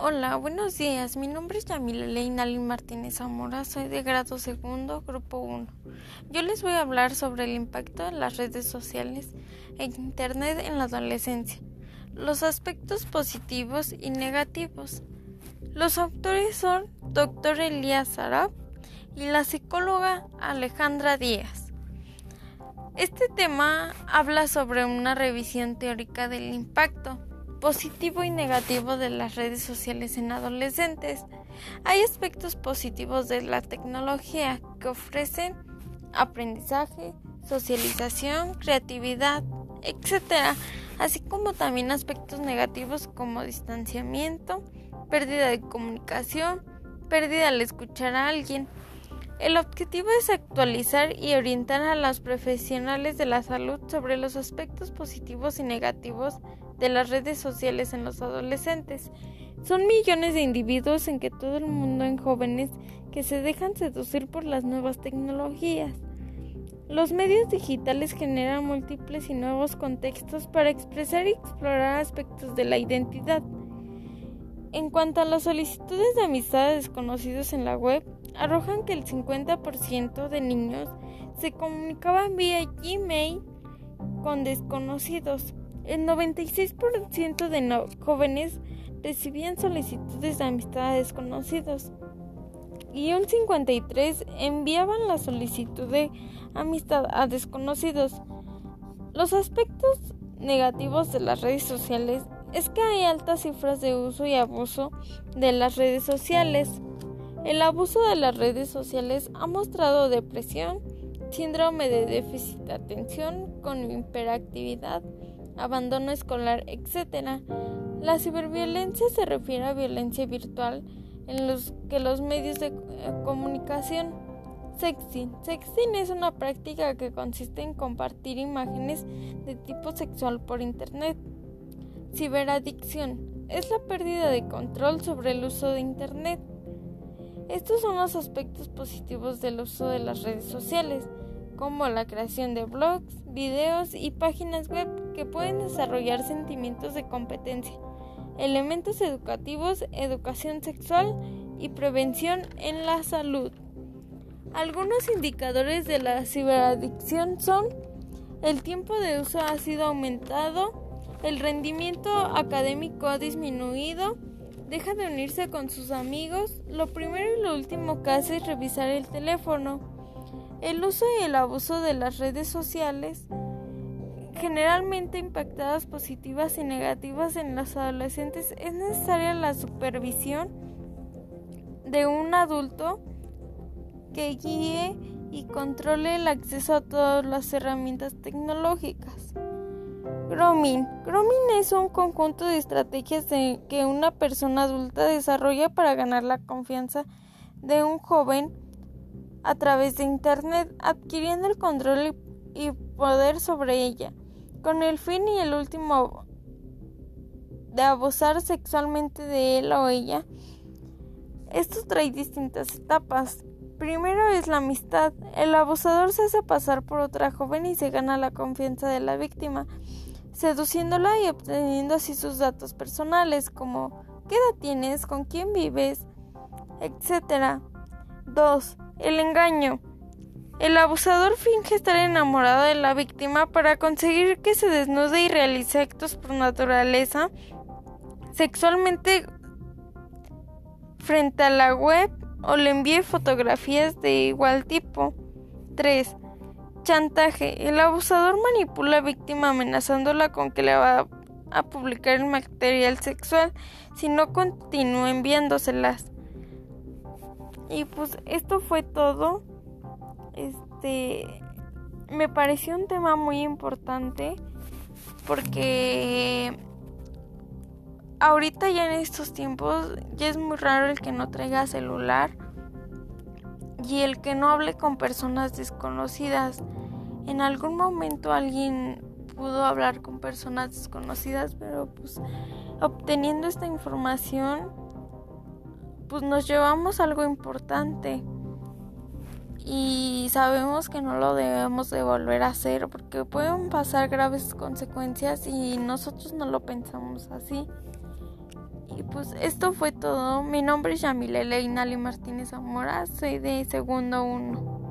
Hola, buenos días. Mi nombre es Yamila Leinalin Martínez Zamora. Soy de grado segundo, grupo 1. Yo les voy a hablar sobre el impacto de las redes sociales e Internet en la adolescencia, los aspectos positivos y negativos. Los autores son Dr. Elías Arab y la psicóloga Alejandra Díaz. Este tema habla sobre una revisión teórica del impacto positivo y negativo de las redes sociales en adolescentes. Hay aspectos positivos de la tecnología que ofrecen aprendizaje, socialización, creatividad, etc., así como también aspectos negativos como distanciamiento, pérdida de comunicación, pérdida al escuchar a alguien. El objetivo es actualizar y orientar a los profesionales de la salud sobre los aspectos positivos y negativos de las redes sociales en los adolescentes. Son millones de individuos en que todo el mundo en jóvenes que se dejan seducir por las nuevas tecnologías. Los medios digitales generan múltiples y nuevos contextos para expresar y explorar aspectos de la identidad. En cuanto a las solicitudes de amistad desconocidos en la web, arrojan que el 50% de niños se comunicaban vía Gmail con desconocidos, el 96% de jóvenes recibían solicitudes de amistad a desconocidos y un 53% enviaban la solicitud de amistad a desconocidos. Los aspectos negativos de las redes sociales es que hay altas cifras de uso y abuso de las redes sociales. El abuso de las redes sociales ha mostrado depresión, síndrome de déficit de atención con hiperactividad, abandono escolar, etc. La ciberviolencia se refiere a violencia virtual en los que los medios de eh, comunicación Sexting. Sexting es una práctica que consiste en compartir imágenes de tipo sexual por Internet. Ciberadicción es la pérdida de control sobre el uso de Internet. Estos son los aspectos positivos del uso de las redes sociales como la creación de blogs, videos y páginas web que pueden desarrollar sentimientos de competencia, elementos educativos, educación sexual y prevención en la salud. Algunos indicadores de la ciberadicción son el tiempo de uso ha sido aumentado, el rendimiento académico ha disminuido, deja de unirse con sus amigos, lo primero y lo último que hace es revisar el teléfono. El uso y el abuso de las redes sociales, generalmente impactadas positivas y negativas en los adolescentes, es necesaria la supervisión de un adulto que guíe y controle el acceso a todas las herramientas tecnológicas. Grooming. Grooming es un conjunto de estrategias que una persona adulta desarrolla para ganar la confianza de un joven a través de Internet, adquiriendo el control y poder sobre ella, con el fin y el último de abusar sexualmente de él o ella. Esto trae distintas etapas. Primero es la amistad. El abusador se hace pasar por otra joven y se gana la confianza de la víctima, seduciéndola y obteniendo así sus datos personales como qué edad tienes, con quién vives, etc. 2. El engaño. El abusador finge estar enamorado de la víctima para conseguir que se desnude y realice actos por naturaleza sexualmente frente a la web o le envíe fotografías de igual tipo. 3. Chantaje. El abusador manipula a la víctima amenazándola con que le va a publicar el material sexual si no continúa enviándoselas. Y pues esto fue todo. Este me pareció un tema muy importante porque ahorita ya en estos tiempos ya es muy raro el que no traiga celular y el que no hable con personas desconocidas. En algún momento alguien pudo hablar con personas desconocidas, pero pues obteniendo esta información pues nos llevamos algo importante y sabemos que no lo debemos de volver a hacer porque pueden pasar graves consecuencias y nosotros no lo pensamos así. Y pues esto fue todo. Mi nombre es Yamile Leinali Martínez Zamora, soy de segundo uno.